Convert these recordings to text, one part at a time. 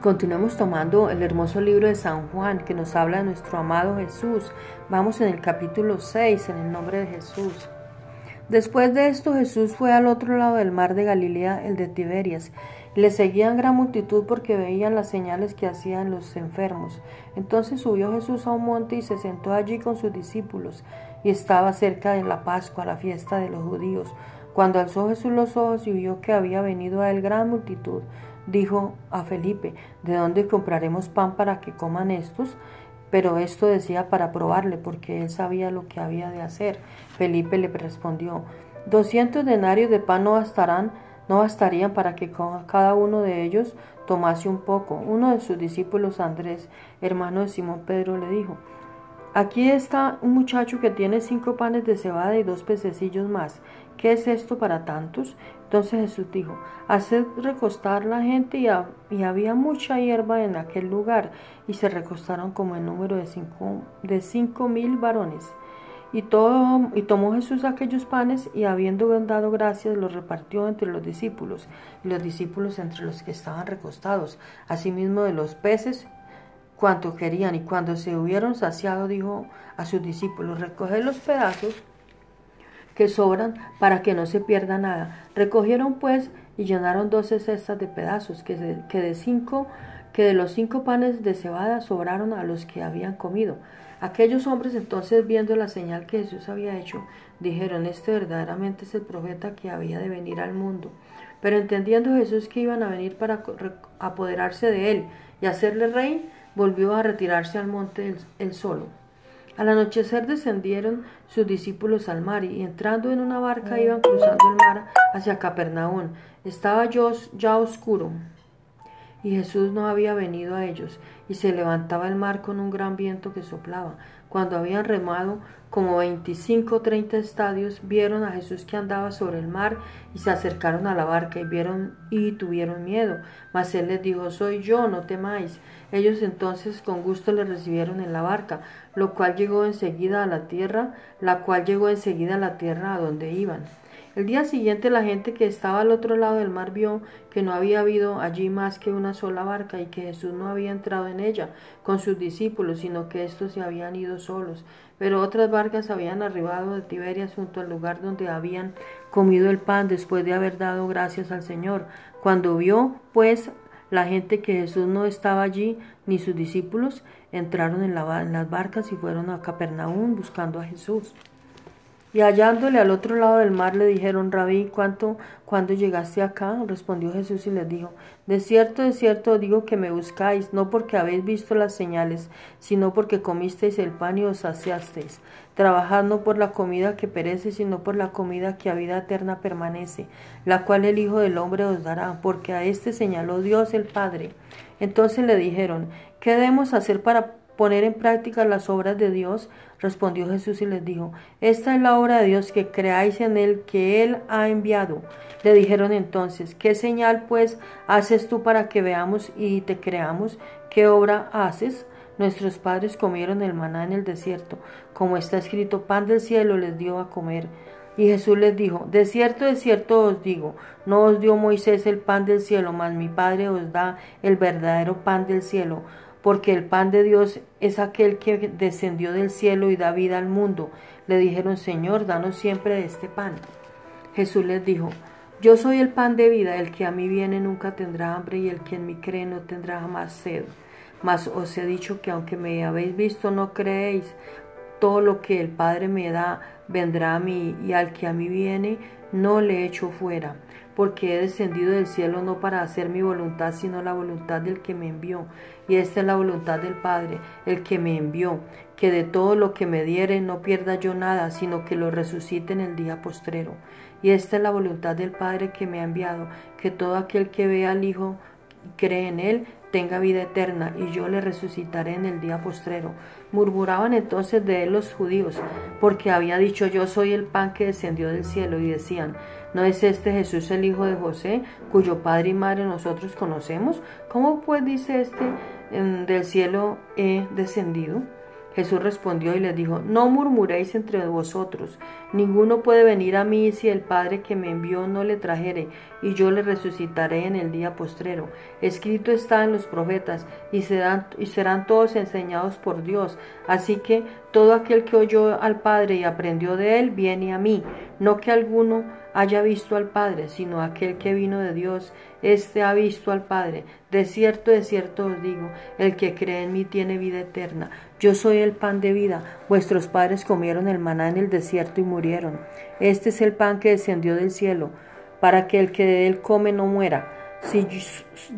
Continuemos tomando el hermoso libro de San Juan que nos habla de nuestro amado Jesús. Vamos en el capítulo 6, en el nombre de Jesús. Después de esto Jesús fue al otro lado del mar de Galilea, el de Tiberias, le seguían gran multitud porque veían las señales que hacían los enfermos. Entonces subió Jesús a un monte y se sentó allí con sus discípulos, y estaba cerca de la Pascua, la fiesta de los judíos. Cuando alzó Jesús los ojos y vio que había venido a él gran multitud, dijo a Felipe, ¿de dónde compraremos pan para que coman estos? Pero esto decía para probarle, porque él sabía lo que había de hacer. Felipe le respondió, doscientos denarios de pan no bastarán, no bastarían para que cada uno de ellos tomase un poco. Uno de sus discípulos, Andrés, hermano de Simón Pedro, le dijo, Aquí está un muchacho que tiene cinco panes de cebada y dos pececillos más. ¿Qué es esto para tantos? Entonces Jesús dijo, haced recostar la gente y, había mucha hierba en aquel lugar y se recostaron como el número de cinco, de cinco mil varones. Y, todo, y tomó Jesús aquellos panes y habiendo dado gracias los repartió entre los discípulos y los discípulos entre los que estaban recostados, asimismo de los peces cuanto querían, y cuando se hubieron saciado, dijo a sus discípulos, recoged los pedazos que sobran para que no se pierda nada. Recogieron pues y llenaron doce cestas de pedazos, que de, que de cinco, que de los cinco panes de cebada sobraron a los que habían comido. Aquellos hombres entonces, viendo la señal que Jesús había hecho, dijeron, este verdaderamente es el profeta que había de venir al mundo. Pero entendiendo Jesús que iban a venir para apoderarse de él y hacerle rey, volvió a retirarse al monte él solo. Al anochecer descendieron sus discípulos al mar y entrando en una barca iban cruzando el mar hacia Capernaum. Estaba ya oscuro y Jesús no había venido a ellos y se levantaba el mar con un gran viento que soplaba. Cuando habían remado como veinticinco o treinta estadios, vieron a Jesús que andaba sobre el mar y se acercaron a la barca y vieron y tuvieron miedo. Mas él les dijo, soy yo, no temáis. Ellos entonces con gusto le recibieron en la barca, lo cual llegó enseguida a la tierra, la cual llegó enseguida a la tierra a donde iban. El día siguiente la gente que estaba al otro lado del mar vio que no había habido allí más que una sola barca y que Jesús no había entrado en ella con sus discípulos, sino que éstos se habían ido solos. Pero otras barcas habían arribado de Tiberias junto al lugar donde habían comido el pan después de haber dado gracias al Señor. Cuando vio, pues, la gente que Jesús no estaba allí, ni sus discípulos, entraron en, en las barcas y fueron a Capernaum buscando a Jesús. Y hallándole al otro lado del mar le dijeron, Rabí, ¿cuánto, cuándo llegaste acá? Respondió Jesús y les dijo, De cierto, de cierto digo que me buscáis, no porque habéis visto las señales, sino porque comisteis el pan y os saciasteis. Trabajad no por la comida que perece, sino por la comida que a vida eterna permanece, la cual el Hijo del Hombre os dará, porque a éste señaló Dios el Padre. Entonces le dijeron, ¿qué debemos hacer para poner en práctica las obras de Dios? Respondió Jesús y les dijo, Esta es la obra de Dios, que creáis en Él que Él ha enviado. Le dijeron entonces, ¿qué señal pues haces tú para que veamos y te creamos? ¿Qué obra haces? Nuestros padres comieron el maná en el desierto, como está escrito, pan del cielo les dio a comer. Y Jesús les dijo, de cierto, de cierto os digo, no os dio Moisés el pan del cielo, mas mi Padre os da el verdadero pan del cielo porque el pan de Dios es aquel que descendió del cielo y da vida al mundo. Le dijeron, Señor, danos siempre este pan. Jesús les dijo, Yo soy el pan de vida, el que a mí viene nunca tendrá hambre y el que en mí cree no tendrá jamás sed. Mas os he dicho que aunque me habéis visto no creéis, todo lo que el Padre me da vendrá a mí y al que a mí viene no le echo fuera porque he descendido del cielo no para hacer mi voluntad, sino la voluntad del que me envió. Y esta es la voluntad del Padre, el que me envió, que de todo lo que me diere no pierda yo nada, sino que lo resucite en el día postrero. Y esta es la voluntad del Padre que me ha enviado, que todo aquel que vea al Hijo cree en él, tenga vida eterna, y yo le resucitaré en el día postrero. Murmuraban entonces de él los judíos, porque había dicho yo soy el pan que descendió del cielo, y decían, ¿no es este Jesús el hijo de José, cuyo padre y madre nosotros conocemos? ¿Cómo pues dice este del cielo he descendido? Jesús respondió y les dijo, no murmuréis entre vosotros, ninguno puede venir a mí si el Padre que me envió no le trajere, y yo le resucitaré en el día postrero. Escrito está en los profetas, y serán, y serán todos enseñados por Dios. Así que todo aquel que oyó al Padre y aprendió de él, viene a mí. No que alguno haya visto al Padre, sino aquel que vino de Dios, éste ha visto al Padre. De cierto, de cierto os digo, el que cree en mí tiene vida eterna. Yo soy el pan de vida. Vuestros padres comieron el maná en el desierto y murieron. Este es el pan que descendió del cielo, para que el que de él come no muera. Si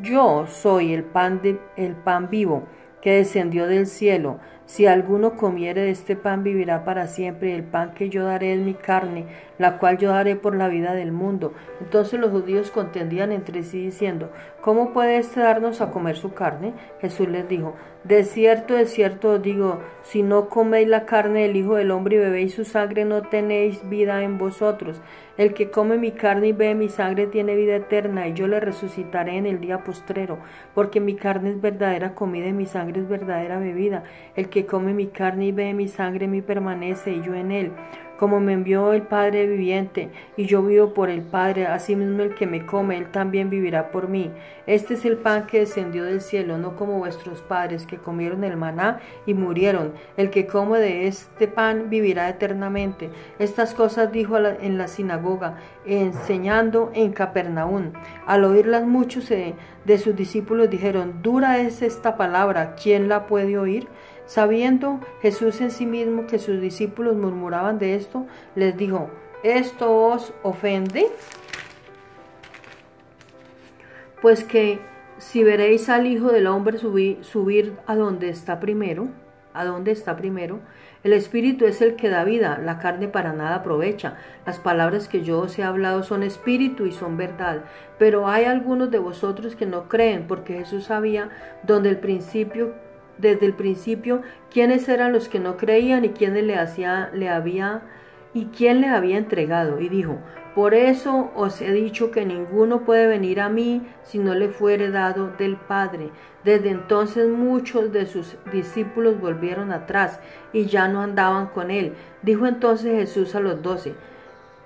yo soy el pan, de, el pan vivo que descendió del cielo, si alguno comiere de este pan vivirá para siempre, y el pan que yo daré es mi carne, la cual yo daré por la vida del mundo. Entonces los judíos contendían entre sí diciendo, ¿cómo puede éste darnos a comer su carne? Jesús les dijo, de cierto, de cierto os digo, si no coméis la carne del Hijo del Hombre y bebéis su sangre, no tenéis vida en vosotros. El que come mi carne y bebe mi sangre tiene vida eterna, y yo le resucitaré en el día postrero, porque mi carne es verdadera comida y mi sangre es verdadera bebida. El que come mi carne y bebe mi sangre, mi permanece y yo en él. Como me envió el Padre viviente, y yo vivo por el Padre, asimismo el que me come, él también vivirá por mí. Este es el pan que descendió del cielo, no como vuestros padres que comieron el maná y murieron. El que come de este pan vivirá eternamente. Estas cosas dijo en la sinagoga, enseñando en Capernaum. Al oírlas muchos de, de sus discípulos dijeron, dura es esta palabra, ¿quién la puede oír? Sabiendo Jesús en sí mismo que sus discípulos murmuraban de esto, les dijo, ¿esto os ofende? Pues que si veréis al Hijo del Hombre subir, subir a donde está primero, a donde está primero, el Espíritu es el que da vida, la carne para nada aprovecha. Las palabras que yo os he hablado son espíritu y son verdad. Pero hay algunos de vosotros que no creen, porque Jesús sabía donde el principio desde el principio quiénes eran los que no creían y quién le, hacía, le había y quién le había entregado. Y dijo, por eso os he dicho que ninguno puede venir a mí si no le fuere dado del Padre. Desde entonces muchos de sus discípulos volvieron atrás y ya no andaban con él. Dijo entonces Jesús a los doce,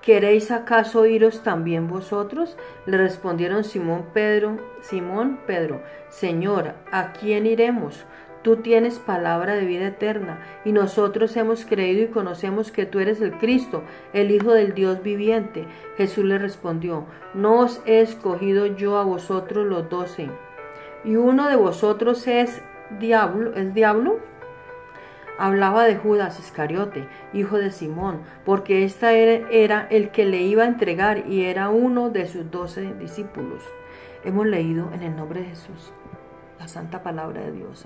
¿Queréis acaso iros también vosotros? Le respondieron Simón Pedro, Simón Pedro, Señor, ¿a quién iremos? Tú tienes palabra de vida eterna, y nosotros hemos creído y conocemos que tú eres el Cristo, el Hijo del Dios viviente. Jesús le respondió, no os he escogido yo a vosotros los doce, y uno de vosotros es diablo, ¿es diablo? Hablaba de Judas Iscariote, hijo de Simón, porque éste era el que le iba a entregar y era uno de sus doce discípulos. Hemos leído en el nombre de Jesús la santa palabra de Dios.